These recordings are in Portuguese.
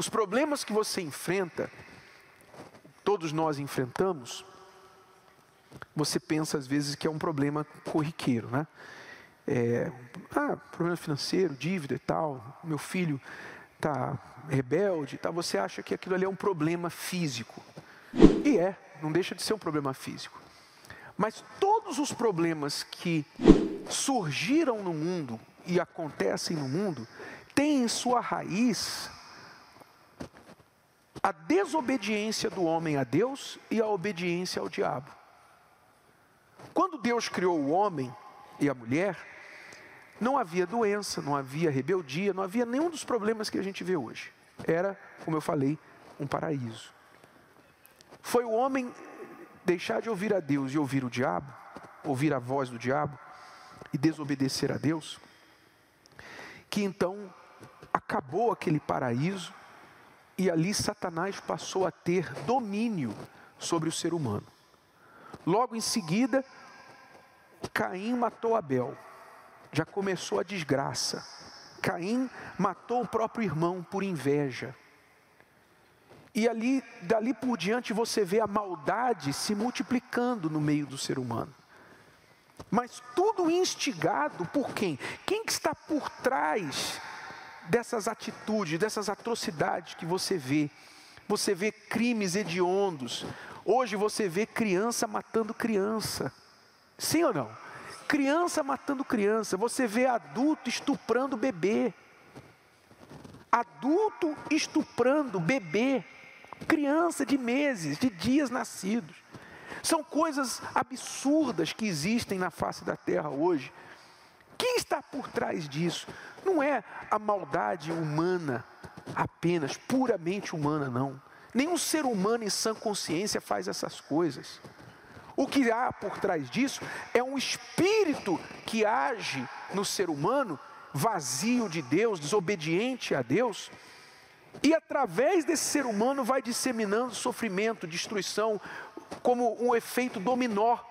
Os problemas que você enfrenta, todos nós enfrentamos, você pensa às vezes que é um problema corriqueiro, né? É, ah, problema financeiro, dívida e tal, meu filho está rebelde, tá? você acha que aquilo ali é um problema físico. E é, não deixa de ser um problema físico. Mas todos os problemas que surgiram no mundo e acontecem no mundo têm em sua raiz a desobediência do homem a Deus e a obediência ao diabo. Quando Deus criou o homem e a mulher, não havia doença, não havia rebeldia, não havia nenhum dos problemas que a gente vê hoje. Era, como eu falei, um paraíso. Foi o homem deixar de ouvir a Deus e ouvir o diabo, ouvir a voz do diabo e desobedecer a Deus, que então acabou aquele paraíso e ali Satanás passou a ter domínio sobre o ser humano. Logo em seguida, Caim matou Abel. Já começou a desgraça. Caim matou o próprio irmão por inveja. E ali, dali por diante, você vê a maldade se multiplicando no meio do ser humano. Mas tudo instigado por quem? Quem que está por trás dessas atitudes, dessas atrocidades que você vê? Você vê crimes hediondos. Hoje você vê criança matando criança. Sim ou não? Criança matando criança. Você vê adulto estuprando bebê. Adulto estuprando bebê. Criança de meses, de dias nascidos. São coisas absurdas que existem na face da terra hoje. Está por trás disso? Não é a maldade humana apenas, puramente humana, não. Nenhum ser humano em sã consciência faz essas coisas. O que há por trás disso é um espírito que age no ser humano, vazio de Deus, desobediente a Deus, e através desse ser humano vai disseminando sofrimento, destruição, como um efeito dominó.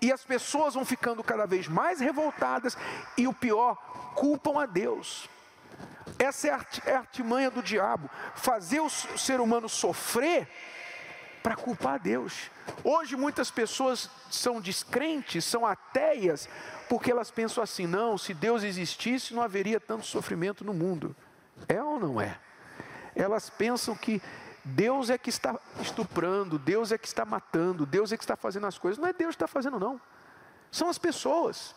E as pessoas vão ficando cada vez mais revoltadas, e o pior, culpam a Deus. Essa é a artimanha do diabo, fazer o ser humano sofrer para culpar a Deus. Hoje muitas pessoas são descrentes, são ateias, porque elas pensam assim: não, se Deus existisse, não haveria tanto sofrimento no mundo. É ou não é? Elas pensam que Deus é que está estuprando, Deus é que está matando, Deus é que está fazendo as coisas. Não é Deus que está fazendo, não. São as pessoas.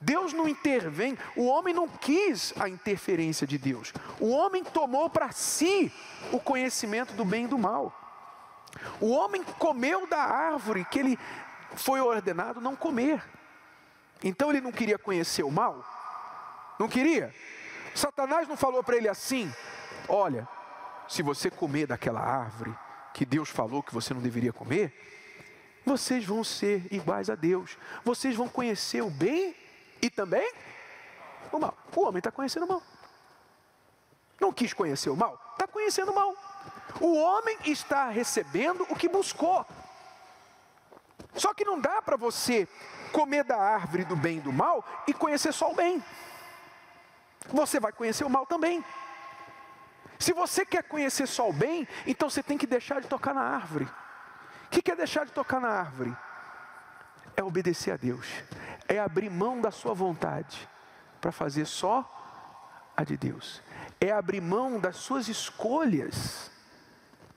Deus não intervém, o homem não quis a interferência de Deus. O homem tomou para si o conhecimento do bem e do mal. O homem comeu da árvore que ele foi ordenado não comer. Então ele não queria conhecer o mal? Não queria? Satanás não falou para ele assim: olha, se você comer daquela árvore que Deus falou que você não deveria comer, vocês vão ser iguais a Deus, vocês vão conhecer o bem e também o mal. O homem está conhecendo o mal. Não quis conhecer o mal, está conhecendo o mal. O homem está recebendo o que buscou. Só que não dá para você comer da árvore do bem e do mal e conhecer só o bem. Você vai conhecer o mal também. Se você quer conhecer só o bem, então você tem que deixar de tocar na árvore. O que é deixar de tocar na árvore? É obedecer a Deus, é abrir mão da sua vontade para fazer só a de Deus, é abrir mão das suas escolhas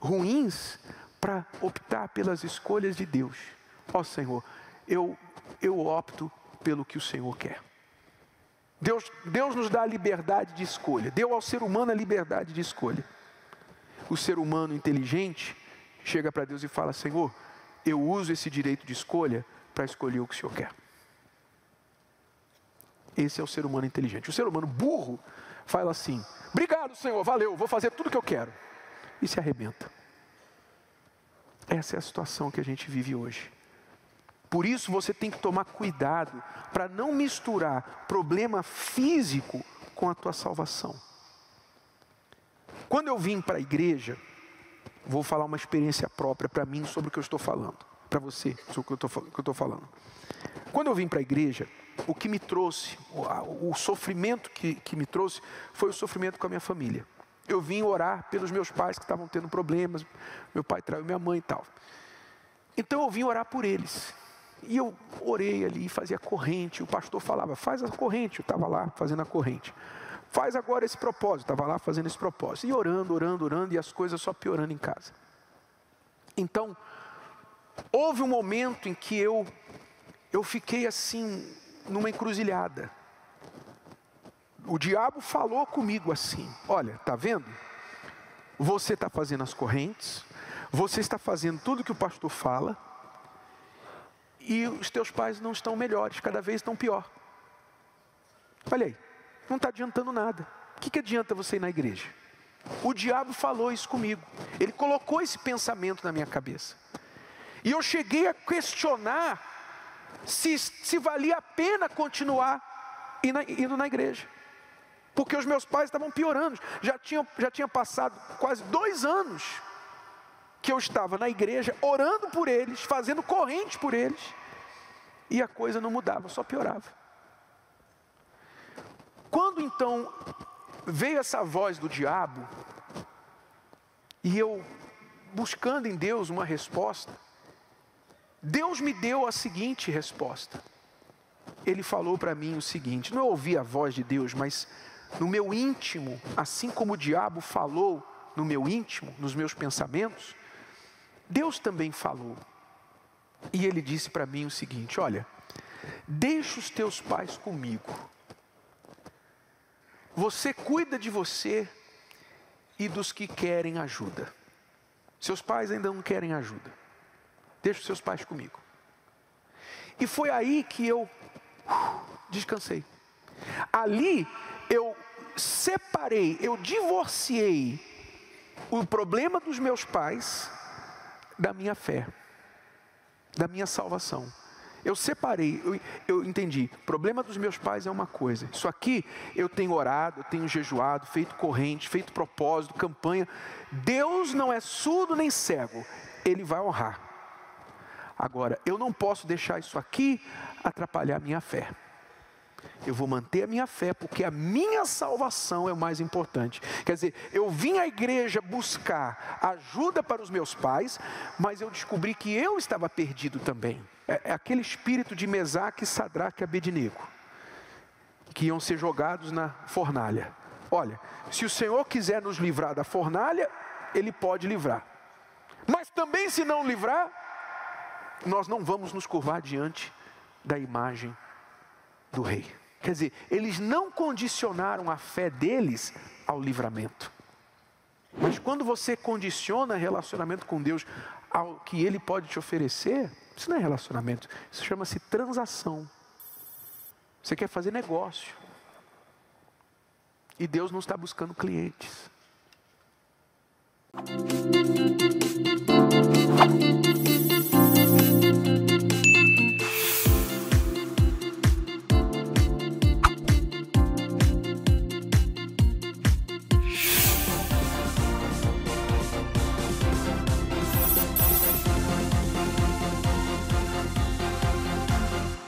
ruins para optar pelas escolhas de Deus. Ó oh, Senhor, eu, eu opto pelo que o Senhor quer. Deus, Deus nos dá a liberdade de escolha, deu ao ser humano a liberdade de escolha. O ser humano inteligente chega para Deus e fala: Senhor, eu uso esse direito de escolha para escolher o que o Senhor quer. Esse é o ser humano inteligente. O ser humano burro fala assim: Obrigado, Senhor, valeu, vou fazer tudo o que eu quero e se arrebenta. Essa é a situação que a gente vive hoje. Por isso você tem que tomar cuidado para não misturar problema físico com a tua salvação. Quando eu vim para a igreja, vou falar uma experiência própria para mim sobre o que eu estou falando, para você sobre o que eu estou falando. Quando eu vim para a igreja, o que me trouxe, o, o sofrimento que, que me trouxe, foi o sofrimento com a minha família. Eu vim orar pelos meus pais que estavam tendo problemas, meu pai traiu minha mãe e tal. Então eu vim orar por eles. E eu orei ali, fazia corrente. O pastor falava, faz a corrente. Eu estava lá fazendo a corrente. Faz agora esse propósito. Estava lá fazendo esse propósito. E orando, orando, orando, e as coisas só piorando em casa. Então, houve um momento em que eu, eu fiquei assim, numa encruzilhada. O diabo falou comigo assim: Olha, tá vendo? Você está fazendo as correntes, você está fazendo tudo que o pastor fala, e os teus pais não estão melhores, cada vez estão pior. Olha aí, não está adiantando nada. O que, que adianta você ir na igreja? O diabo falou isso comigo, ele colocou esse pensamento na minha cabeça. E eu cheguei a questionar se, se valia a pena continuar indo na, igreja. Porque os meus pais estavam piorando. Já tinha, já tinha passado quase dois anos que eu estava na igreja orando por eles, fazendo corrente por eles, e a coisa não mudava, só piorava. Quando então veio essa voz do diabo, e eu buscando em Deus uma resposta, Deus me deu a seguinte resposta. Ele falou para mim o seguinte: não eu ouvi a voz de Deus, mas no meu íntimo, assim como o diabo falou no meu íntimo, nos meus pensamentos, Deus também falou. E ele disse para mim o seguinte: Olha, deixa os teus pais comigo. Você cuida de você e dos que querem ajuda. Seus pais ainda não querem ajuda. Deixa os seus pais comigo. E foi aí que eu uh, descansei. Ali eu separei, eu divorciei o problema dos meus pais da minha fé, da minha salvação. Eu separei, eu, eu entendi. Problema dos meus pais é uma coisa. Isso aqui eu tenho orado, eu tenho jejuado, feito corrente, feito propósito, campanha. Deus não é surdo nem cego. Ele vai honrar. Agora, eu não posso deixar isso aqui atrapalhar minha fé. Eu vou manter a minha fé, porque a minha salvação é o mais importante. Quer dizer, eu vim à igreja buscar ajuda para os meus pais, mas eu descobri que eu estava perdido também. É, é aquele espírito de Mesaque, Sadraque e Abednego, que iam ser jogados na fornalha. Olha, se o Senhor quiser nos livrar da fornalha, Ele pode livrar. Mas também, se não livrar, nós não vamos nos curvar diante da imagem do rei. Quer dizer, eles não condicionaram a fé deles ao livramento. Mas quando você condiciona relacionamento com Deus ao que Ele pode te oferecer, isso não é relacionamento, isso chama-se transação. Você quer fazer negócio. E Deus não está buscando clientes.